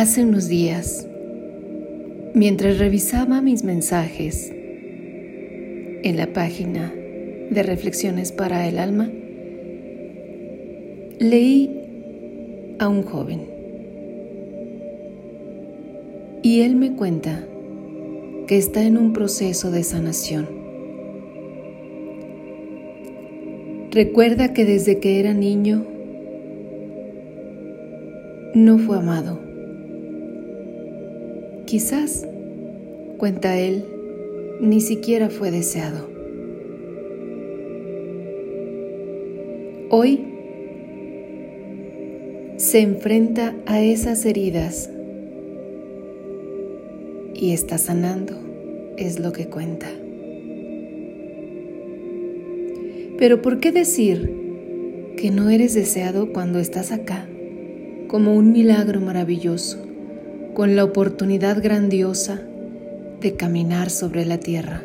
Hace unos días, mientras revisaba mis mensajes en la página de Reflexiones para el Alma, leí a un joven y él me cuenta que está en un proceso de sanación. Recuerda que desde que era niño no fue amado Quizás, cuenta él, ni siquiera fue deseado. Hoy se enfrenta a esas heridas y está sanando, es lo que cuenta. Pero ¿por qué decir que no eres deseado cuando estás acá como un milagro maravilloso? Con la oportunidad grandiosa de caminar sobre la tierra,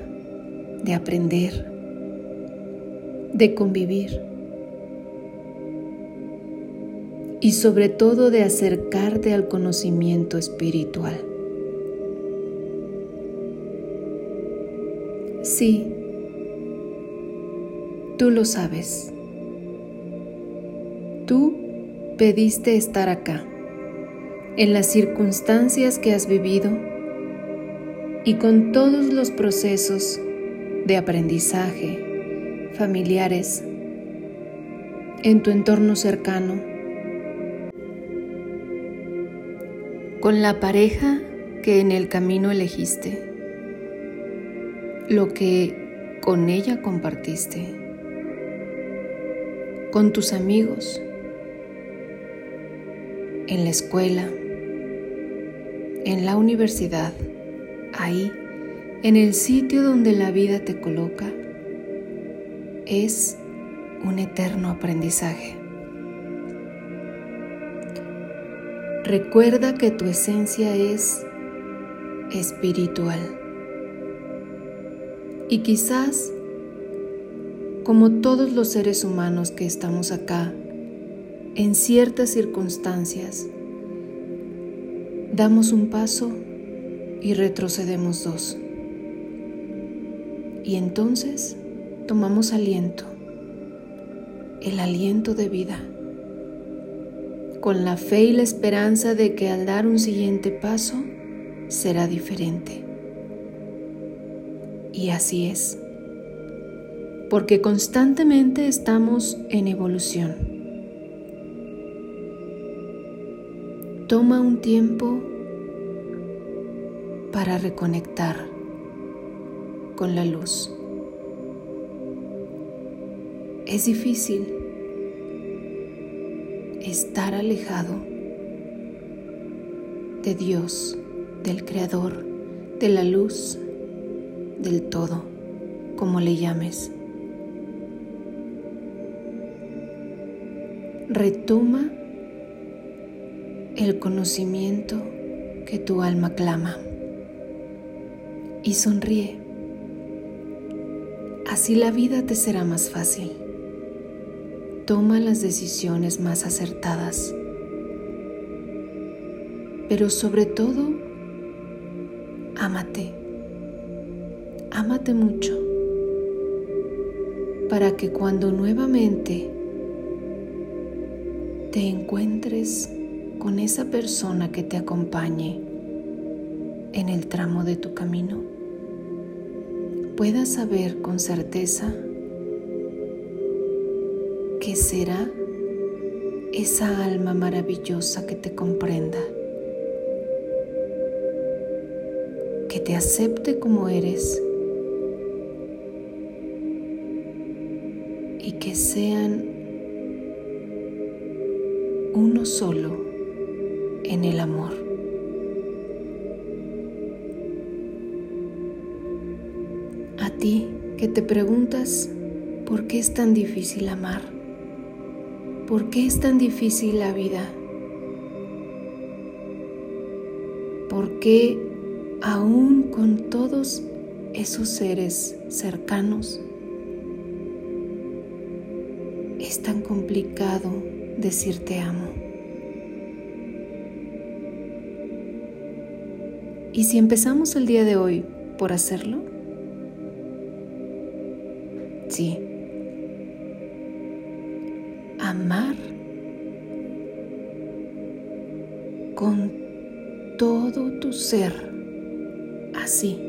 de aprender, de convivir y sobre todo de acercarte al conocimiento espiritual. Sí, tú lo sabes. Tú pediste estar acá en las circunstancias que has vivido y con todos los procesos de aprendizaje familiares en tu entorno cercano, con la pareja que en el camino elegiste, lo que con ella compartiste, con tus amigos, en la escuela, en la universidad, ahí, en el sitio donde la vida te coloca, es un eterno aprendizaje. Recuerda que tu esencia es espiritual. Y quizás, como todos los seres humanos que estamos acá, en ciertas circunstancias, Damos un paso y retrocedemos dos. Y entonces tomamos aliento, el aliento de vida, con la fe y la esperanza de que al dar un siguiente paso será diferente. Y así es, porque constantemente estamos en evolución Toma un tiempo para reconectar con la luz. Es difícil estar alejado de Dios, del Creador, de la luz, del todo, como le llames. Retoma el conocimiento que tu alma clama y sonríe. Así la vida te será más fácil. Toma las decisiones más acertadas. Pero sobre todo, ámate. Ámate mucho para que cuando nuevamente te encuentres con esa persona que te acompañe en el tramo de tu camino, puedas saber con certeza que será esa alma maravillosa que te comprenda, que te acepte como eres y que sean uno solo en el amor. A ti que te preguntas por qué es tan difícil amar, por qué es tan difícil la vida, por qué aún con todos esos seres cercanos es tan complicado decirte amo. ¿Y si empezamos el día de hoy por hacerlo? Sí. Amar con todo tu ser, así,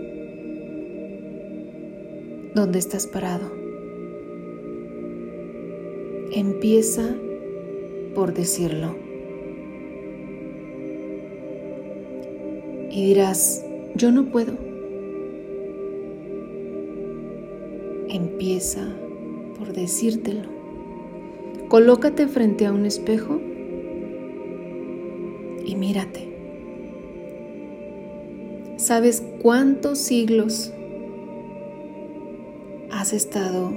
donde estás parado. Empieza por decirlo. Y dirás, yo no puedo. Empieza por decírtelo. Colócate frente a un espejo y mírate. ¿Sabes cuántos siglos has estado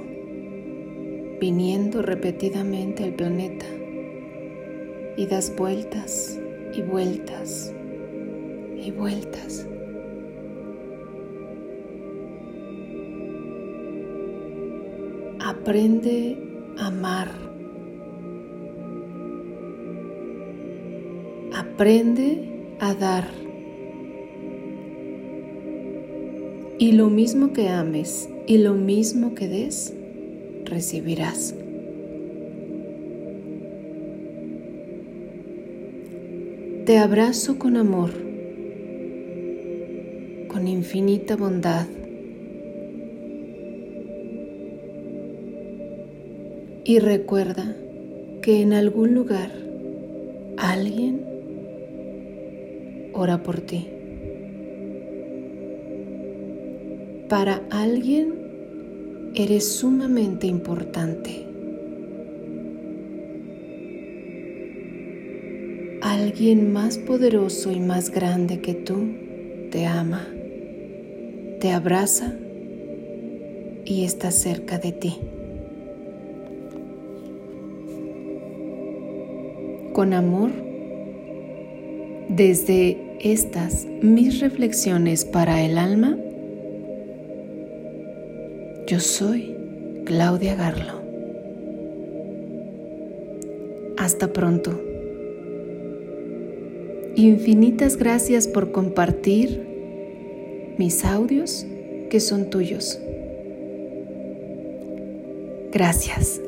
viniendo repetidamente al planeta y das vueltas y vueltas y vueltas. Aprende a amar. Aprende a dar. Y lo mismo que ames y lo mismo que des, recibirás. Te abrazo con amor infinita bondad. Y recuerda que en algún lugar alguien ora por ti. Para alguien eres sumamente importante. Alguien más poderoso y más grande que tú te ama te abraza y está cerca de ti. Con amor, desde estas mis reflexiones para el alma, yo soy Claudia Garlo. Hasta pronto. Infinitas gracias por compartir mis audios que son tuyos. Gracias.